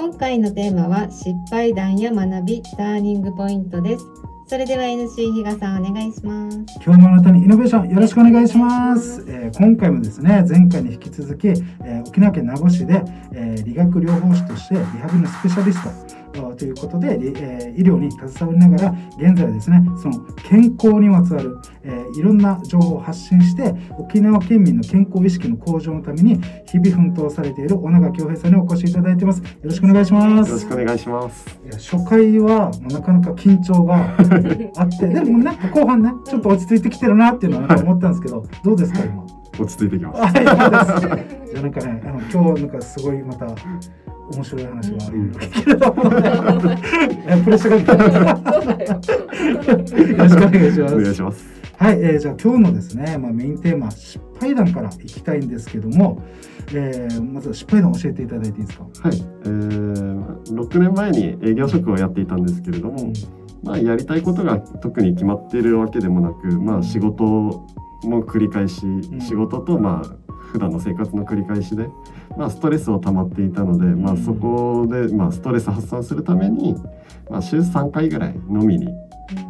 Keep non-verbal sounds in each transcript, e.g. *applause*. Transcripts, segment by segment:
今回のテーマは失敗談や学びターニングポイントです。それでは NC 比嘉さんお願いします。今日もあなたにイノベーションよろしくお願いします、えー今回もですね前回に引き続き、えー沖縄県名護市で、えー理学療法士としてリハビリのスペシャリストということで、りえー医療に携わりながら現在はですねその健康にまつわる、えーいろんな情報を発信して沖縄県民の健康意識の向上のために日々奮闘されている小永恭平さんにお越しいただいてます。よろしくお願いします。よろしくお願いします。初回はなかなか緊張が *laughs* あってでもなんか後半ねちょっと落ち着いてきてるなっていうのは思ったんですけどどうですか今？落ち着いてきます。じゃあ *laughs* なんかねあの今日なんかすごいまた面白い話が聞けると思うのでえプレッシャーが来たよろしくお願いします。*laughs* お願いします。はい、えーじゃあ今日のですね、まあ、メインテーマ失敗談からいきたいんですけども、えーまず失敗談教えていただいていいですか？はい、えー、6年前に営業職をやっていたんですけれども、まあ、やりたいことが特に決まっているわけでもなく、まあ、仕事も繰り返し、ん。仕事とまあ普段の生活の繰り返しで、まあ、ストレスを溜まっていたので、まあ、そこで、まあ、ストレス発散するために、まあ、週3回ぐらい飲みに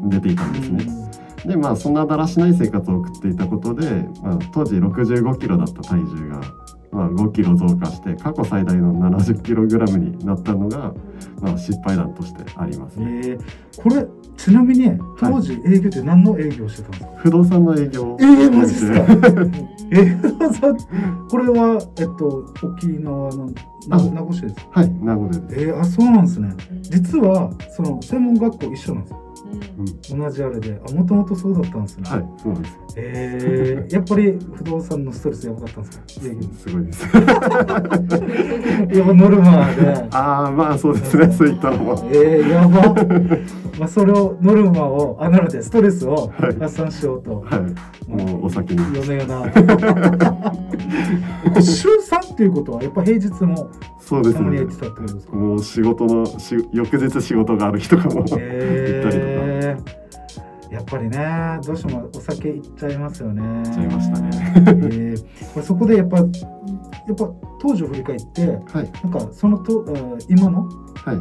出ていたんですね。でまあそんなだらしない生活を送っていたことで、まあ、当時65キロだった体重が、まあ、5キロ増加して過去最大の70キログラムになったのが、まあ、失敗談としてありますえね。ーこれちなみに当時営業って何の営業してたんですか、不動産の営業。をえー、マジっすか？*laughs* えー、そう。これはえっと沖縄の名護市ですか？はい名古屋です。えー、あそうなんですね。実はその専門学校一緒なんですようん。同じあれであもともとそうだったんですね、はいそうです。えー、やっぱり不動産のストレスやばかったんですか？すごいです。*laughs* やっぱノルマで。ああまあそうですねそういったのも。えー、やば。まあそれをノルマをあなのでストレスをはい。発散しようと、はい。もうお酒に。夜な。夜 *laughs* な週3っていうことはやっぱ平日もそうですね。もう仕事のし翌日仕事がある日とかも、えーやっぱりねどうしてもお酒いっちゃいますよね。っちゃいましたね。えーこれそこでやっぱやっぱ当時を振り返ってはい。なんかそのと今のはい。う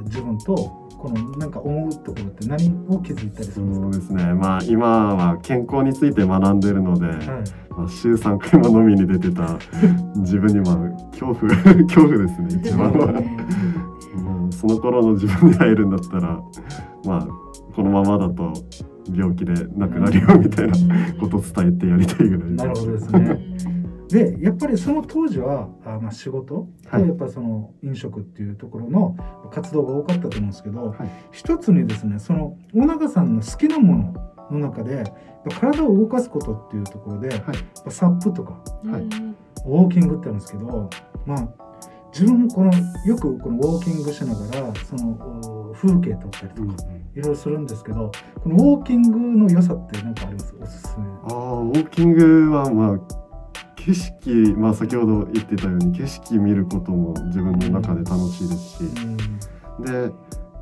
ん自分とこのなんか思うところって何を気づいたりするんですか？そうですね。まあ今は健康について学んでるので、はい。まあ、週3回も飲みに出てた自分にまあ恐怖 *laughs* 恐怖ですね一番は、うん、その頃の自分に会えるんだったらまあこのままだと病気で亡くなるよみたいなことを伝えてやりたいぐらいなるほどですね。*laughs* でやっぱりその当時はあまあ仕事？とはい。やっぱその飲食っていうところの活動が多かったと思うんですけど、はい。一つにですねその大永さんの好きなものの中で体を動かすことっていうところで、やっぱサップとかはい。ウォーキングってあるんですけどまあ自分もこのよくこのウォーキングしながらそのお風景撮ったりとうんかいろいろするんですけどこのウォーキングの良さって何かあります？おすすめ。あーウォーキングはまあ景色まあ先ほど言ってたように景色見ることも自分の中で楽しいですし、うん。で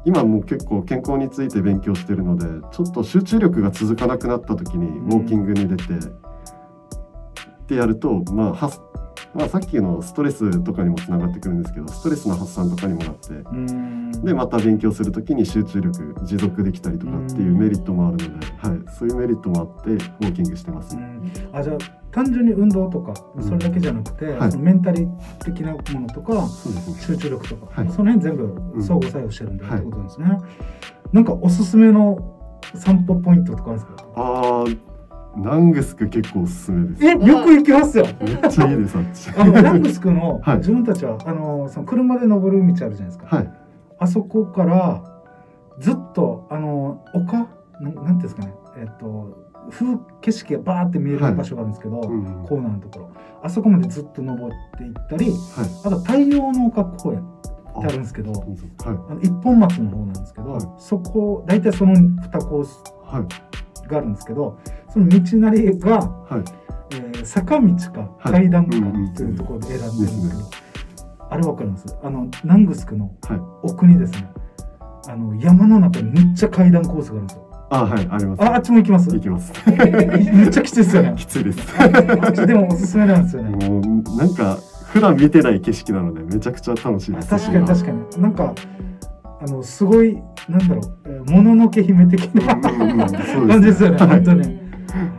今もう結構健康について勉強してるのでちょっと集中力が続かなくなった時にウォーキングに出て、ってやると、まあまあ、さっきのストレスとかにもつながってくるんですけどストレスの発散とかにもなってうん。でまた勉強する時に集中力持続できたりとかっていうメリットもあるので、はい、そういうメリットもあってウォーキングしてます。うん。あじゃあ単純に運動とかそれだけじゃなくて、はい。メンタリ的なものとかね。集中力とか、はい。その辺全部ん。相互作用してるんだはいってことですね、なんかおすすめの散歩ポイントとかあるんですか？あーナングスク結構おすすめです。えよく行きますよ。めっちゃいいですあっち。あのラングスクの *laughs* はい。自分たちはあのその車で登る道あるじゃないですか、はい。あそこからずっとあの丘？なんなんていうんですかね。えっと風景色がバーって見えるはい。場所があるんですけど、うん。コーナーのところ。あそこまでずっと登っていったりはい。あと太陽の丘公園ってあるんですけどはい。あの一本松の方なんですけど、はい。そこ大体その2コース。はいがあるんですけどその道なりが、はい。えー坂道かはい。階段かというところで選んでるんですけど、あれわかります？あのナングスクのはい。奥にですねあの山の中にめっちゃ階段コースがあるんですよ。あはいあります。ああっちも行きます？行きます。*laughs* めっちゃきついですよね。*laughs* きついです。あっちでもおすすめなんですよね。もうなんか普段見てない景色なのでめちゃくちゃ楽しいです。確かに確かに。なんかあのすごいなんだろうえーもののけ姫的な感じですよねはい本当に。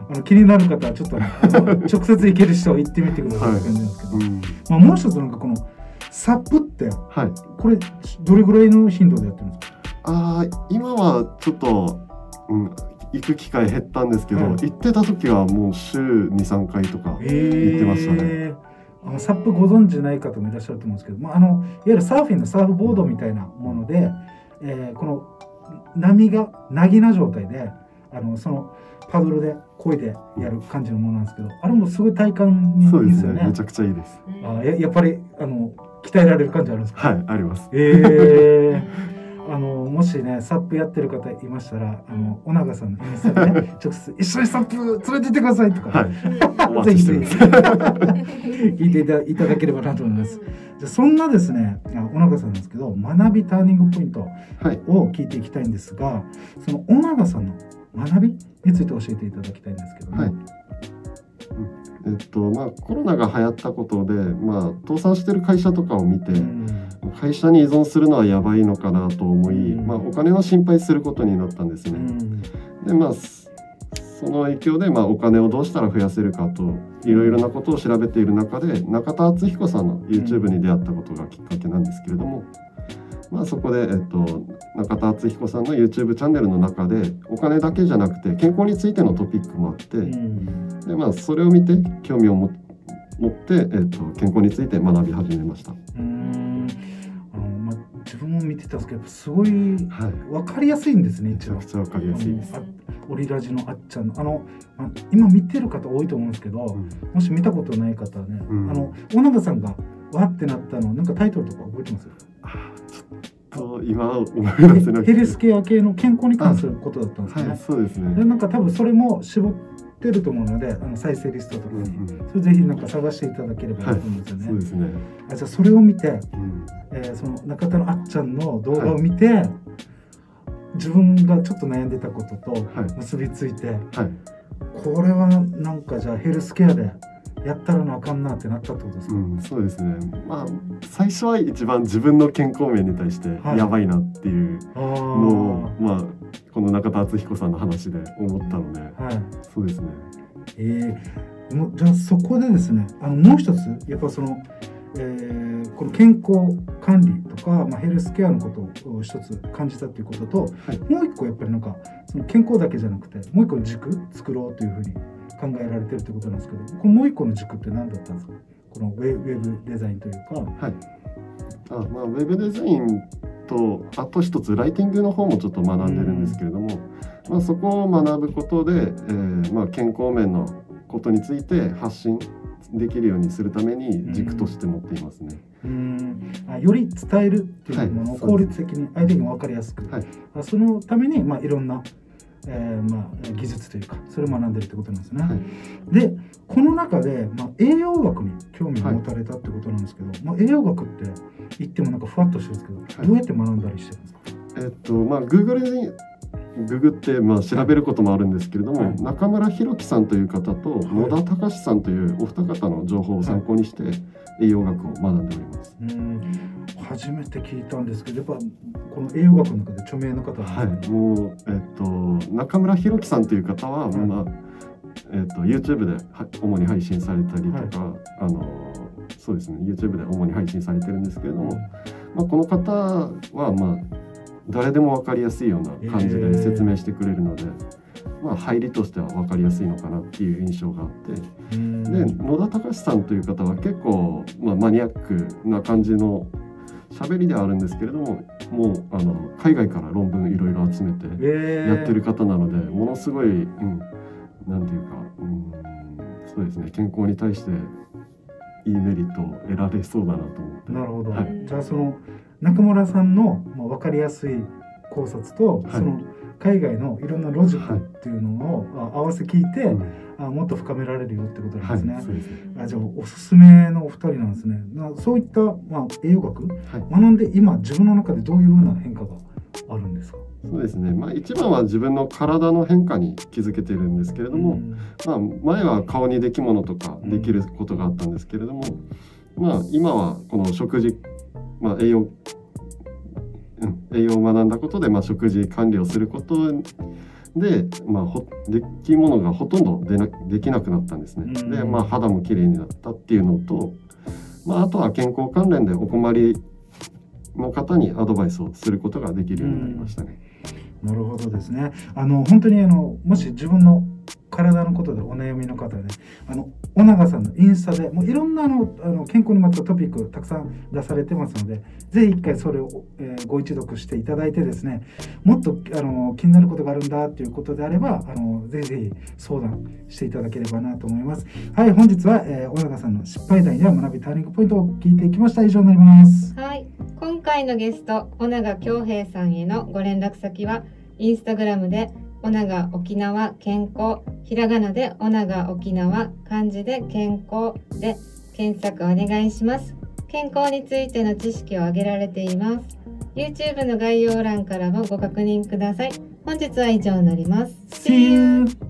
あの気になる方はちょっと *laughs* 直接行ける人は行ってみてくださいって感じなんですけど、うん。まあ、もう一つなんかこのサップってはい。これどれぐらいの頻度でやってるんですか？ああ今はちょっと、うん、行く機会減ったんですけど、はい。行ってた時はもう週23回とか、え行ってましたね。あのサップご存知ない方もいらっしゃると思うんですけど、まあ、あのいわゆるサーフィンのサーフボードみたいなもので、えーこの波がなぎな状態であのそのパドルで漕いでやる感じのものなんですけどあれもすごい体感にいそうでいですすよね。ねめちゃくちゃいいです。あややっぱりあの鍛えられる感じあるんですか？はいあります。えー、あのもしねサップやってる方いましたらあの小永さんのインスタでね直接「一緒にサップ連れて行ってください」とか、はい。*laughs* お待ちしてます。*laughs* 聞いていただければなと思います。じゃあそんなですね、あ小永さんなんですけど、学びターニングポイントはい。を聞いていきたいんですが、その小永さんの学びについて教えていただきたいんですけども、はいえっとまあコロナが流行ったことで、まあ倒産してる会社とかを見て、うん。会社に依存するのはやばいのかなと思い、うん。まあお金の心配することになったんですね。うん。でまあすその影響で、まあ、お金をどうしたら増やせるかといろいろなことを調べている中で中田敦彦さんの YouTube に出会ったことがきっかけなんですけれども、まあ、そこで、えっと、中田敦彦さんの YouTube チャンネルの中でお金だけじゃなくて健康についてのトピックもあって、うん。でまあ、それを見て興味を持持って、えっと、健康について学び始めました。うん。あのまあ、自分も見てたんですけど、すごいはい、分かりやすいんですね、め一番ちゃくちゃわかりやすいです。オリラジのあっちゃんの。あの、まあ、今見てる方多いと思うんですけど、うん。もし見たことない方はね、うん。あの小永さんがわってなったのなんかタイトルとか覚えてます？あちょっと今思い出せなくてヘルスケア系の健康に関することだったんですよね。はい、そうですでね。なんか多分それも絞ってると思うのであの再生リストとかに、うんうんそれぜひなんか探していただければなと思うんですよね。そうですね。あじゃあそれを見て、うんえーその中田のあっちゃんの動画を見て、自分がちょっと悩んでたこととはい結びついて、はい。これはなんかじゃあヘルスケアでやったらなあかんなってなったってことですか、うん、そうですね。まあ最初は一番自分の健康面に対してはい。やばいなっていうあのを、ーまあこの中田敦彦さんの話で思ったので、はい。そうですね。えー、もうじゃあそこでですねあのもう一つやっぱその、えーこの健康管理とか、まあ、ヘルスケアのことを一つ感じたっていうことと、はい。もう一個やっぱりなんかその健康だけじゃなくてもう一個の軸作ろうというふうに考えられてるってことなんですけどこのもう一個の軸って何だったんですか？このウェウェブデザインというか。はい。あまあウェブデザインとあと一つライティングの方もちょっと学んでるんですけれども、まあそこを学ぶことで、えーまあ健康面のことについて発信できるようにするために軸として持っていますね。うん。あより伝えるっていうものをはい効率的に相手にも分かりやすく、はい。あそのために、まあ、いろんな、えーまあ、技術というかそれを学んでるってことなんですね。はい。でこの中で、まあ、栄養学に興味を持たれたってことなんですけど、まあ、栄養学って言ってもなんかふわっとしてるんですけど、い。どうやって学んだりしてるんですか？えっとまあ Google にググってまあ調べることもあるんですけれども、はい。中村弘樹さんという方と野田隆さんというお二方の情報を参考にして栄養学を学んでおります。うん。初めて聞いたんですけどやっぱこの栄養学の中で著名な方はい、もうえっと中村弘樹さんという方は、はいまあえっと YouTube では主に配信されたりとか、あのそうですね YouTube で主に配信されてるんですけれども、まあ、この方はまあ誰でも分かりやすいような感じで説明してくれるので、まあ入りとしては分かりやすいのかなっていう印象があって。うん。で野田隆さんという方は結構、まあ、マニアックな感じの喋りではあるんですけれどももうあの海外から論文いろいろ集めてえー。やってる方なので、ものすごい、うん、なんていうか、うん、そうですね健康に対していいメリットを得られそうだなと思って。なるほど、はい。じゃあその中村さんの、まあ、分かりやすい考察と、はい。その海外のいろんなロジックっていうのを、あ合わせ聞いて、うんあもっと深められるよってことなんはい、ですね。そうですね。あじゃあおすすめのお二人なんですね。なそういった、まあ、栄養学はい学んで今自分の中でどういうふうな変化があるんですか？そうですね。まあ一番は自分の体の変化に気づけてるんですけれども、うんまあ前は顔にできものとかできることがあったんですけれども、まあ今はこの食事、まあ、栄養、うん、栄養を学んだことで、まあ、食事管理をすることで、まあ、ほできものがほとんど出なできなくなったんですね。うんで、まあ、肌も綺麗になったっていうのと、まあ、あとは健康関連でお困りの方にアドバイスをすることができるようになりましたね。なるほどですね。あの本当にあのもし自分の体のことでお悩みの方で、あの小永さんのインスタでもういろんなあのあの健康にまつわるトピックたくさん出されてますので、ぜひ一回それを、えーご一読していただいてですね、もっとあの気になることがあるんだということであれば、あのぜひぜひ相談していただければなと思います。はい、本日は、えー、小永さんの失敗談や学びターニングポイントを聞いていきました。以上になります。はい、今回のゲスト小永恭平さんへのご連絡先はインスタグラムでオナが沖縄健康ひらがなでオナが沖縄漢字で健康で検索お願いします。健康についての知識を挙げられています。YouTube の概要欄からもご確認ください。本日は以上になります。See you!